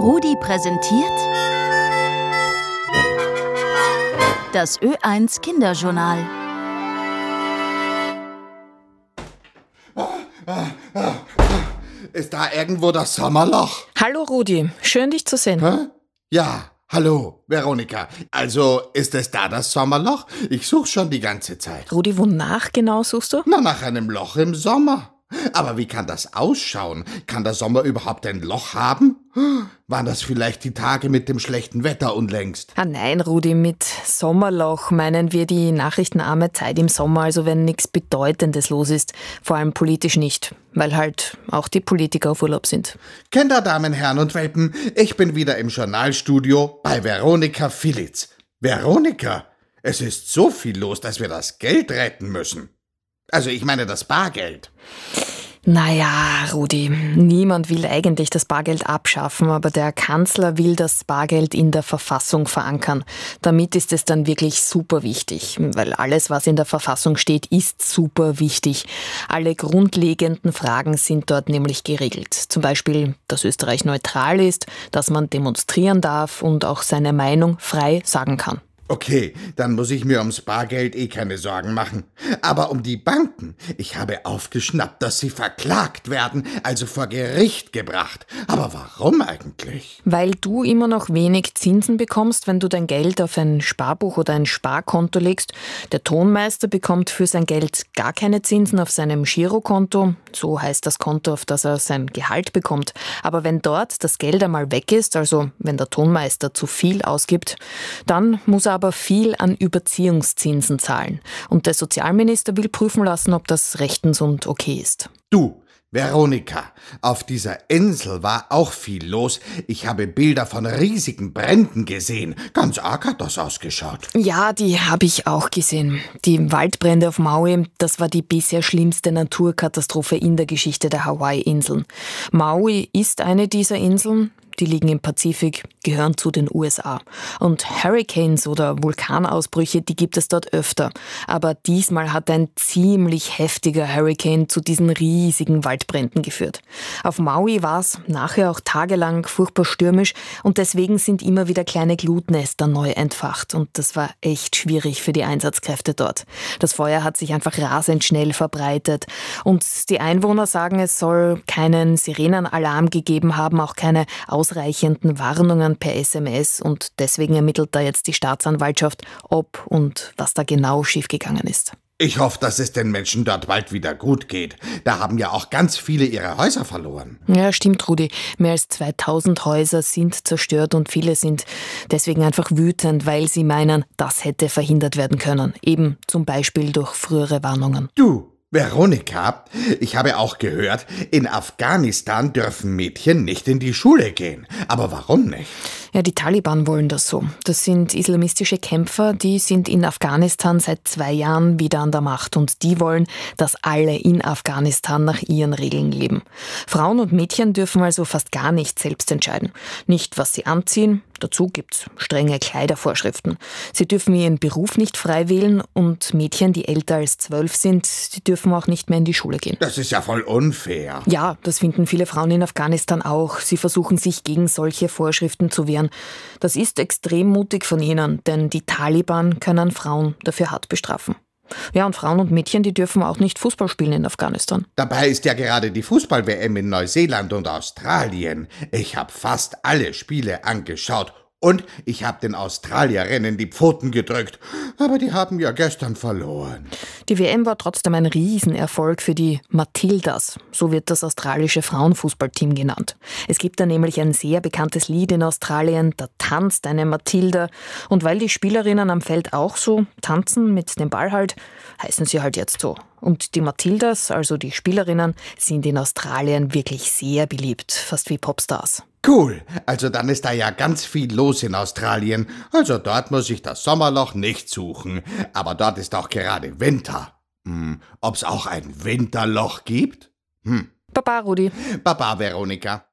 Rudi präsentiert das Ö1 Kinderjournal. Ist da irgendwo das Sommerloch? Hallo Rudi, schön dich zu sehen. Hä? Ja, hallo, Veronika. Also, ist es da das Sommerloch? Ich suche schon die ganze Zeit. Rudi, wonach genau suchst du? Na, nach einem Loch im Sommer. Aber wie kann das ausschauen? Kann der Sommer überhaupt ein Loch haben? Waren das vielleicht die Tage mit dem schlechten Wetter unlängst? Ah nein, Rudi, mit Sommerloch meinen wir die nachrichtenarme Zeit im Sommer, also wenn nichts Bedeutendes los ist. Vor allem politisch nicht, weil halt auch die Politiker auf Urlaub sind. Kinder, Damen, Herren und Welpen, ich bin wieder im Journalstudio bei Veronika Filitz. Veronika, es ist so viel los, dass wir das Geld retten müssen. Also ich meine das Bargeld. Naja, Rudi, niemand will eigentlich das Bargeld abschaffen, aber der Kanzler will das Bargeld in der Verfassung verankern. Damit ist es dann wirklich super wichtig, weil alles, was in der Verfassung steht, ist super wichtig. Alle grundlegenden Fragen sind dort nämlich geregelt. Zum Beispiel, dass Österreich neutral ist, dass man demonstrieren darf und auch seine Meinung frei sagen kann. Okay, dann muss ich mir ums Bargeld eh keine Sorgen machen. Aber um die Banken, ich habe aufgeschnappt, dass sie verklagt werden, also vor Gericht gebracht. Aber warum eigentlich? Weil du immer noch wenig Zinsen bekommst, wenn du dein Geld auf ein Sparbuch oder ein Sparkonto legst. Der Tonmeister bekommt für sein Geld gar keine Zinsen auf seinem Girokonto. So heißt das Konto, auf das er sein Gehalt bekommt. Aber wenn dort das Geld einmal weg ist, also wenn der Tonmeister zu viel ausgibt, dann muss er aber viel an Überziehungszinsen zahlen. Und der Sozialminister will prüfen lassen, ob das rechtens und okay ist. Du, Veronika, auf dieser Insel war auch viel los. Ich habe Bilder von riesigen Bränden gesehen. Ganz arg hat das ausgeschaut. Ja, die habe ich auch gesehen. Die Waldbrände auf Maui, das war die bisher schlimmste Naturkatastrophe in der Geschichte der Hawaii-Inseln. Maui ist eine dieser Inseln, die liegen im Pazifik, gehören zu den USA. Und Hurricanes oder Vulkanausbrüche, die gibt es dort öfter. Aber diesmal hat ein ziemlich heftiger Hurricane zu diesen riesigen Waldbränden geführt. Auf Maui war es nachher auch tagelang furchtbar stürmisch und deswegen sind immer wieder kleine Glutnester neu entfacht. Und das war echt schwierig für die Einsatzkräfte dort. Das Feuer hat sich einfach rasend schnell verbreitet. Und die Einwohner sagen, es soll keinen Sirenenalarm gegeben haben, auch keine Aus ausreichenden Warnungen per SMS und deswegen ermittelt da jetzt die Staatsanwaltschaft, ob und was da genau schiefgegangen ist. Ich hoffe, dass es den Menschen dort bald wieder gut geht. Da haben ja auch ganz viele ihre Häuser verloren. Ja, stimmt, Rudi. Mehr als 2000 Häuser sind zerstört und viele sind deswegen einfach wütend, weil sie meinen, das hätte verhindert werden können. Eben zum Beispiel durch frühere Warnungen. Du, Veronika, ich habe auch gehört, in Afghanistan dürfen Mädchen nicht in die Schule gehen. Aber warum nicht? Ja, die Taliban wollen das so. Das sind islamistische Kämpfer, die sind in Afghanistan seit zwei Jahren wieder an der Macht und die wollen, dass alle in Afghanistan nach ihren Regeln leben. Frauen und Mädchen dürfen also fast gar nicht selbst entscheiden. Nicht, was sie anziehen, Dazu gibt's strenge Kleidervorschriften. Sie dürfen ihren Beruf nicht frei wählen und Mädchen, die älter als zwölf sind, die dürfen auch nicht mehr in die Schule gehen. Das ist ja voll unfair. Ja, das finden viele Frauen in Afghanistan auch. Sie versuchen sich gegen solche Vorschriften zu wehren. Das ist extrem mutig von ihnen, denn die Taliban können Frauen dafür hart bestrafen. Ja, und Frauen und Mädchen, die dürfen auch nicht Fußball spielen in Afghanistan. Dabei ist ja gerade die Fußball-WM in Neuseeland und Australien. Ich habe fast alle Spiele angeschaut und ich habe den Australierinnen die Pfoten gedrückt, aber die haben ja gestern verloren. Die WM war trotzdem ein Riesenerfolg für die Matildas, so wird das australische Frauenfußballteam genannt. Es gibt da nämlich ein sehr bekanntes Lied in Australien, da tanzt eine Matilda. Und weil die Spielerinnen am Feld auch so tanzen, mit dem Ball halt, heißen sie halt jetzt so. Und die Matildas, also die Spielerinnen, sind in Australien wirklich sehr beliebt, fast wie Popstars. Cool, also dann ist da ja ganz viel los in Australien. Also dort muss ich das Sommerloch nicht suchen. Aber dort ist auch gerade Winter. Hm, ob's auch ein Winterloch gibt? Hm. Baba, Rudi. Baba, Veronika.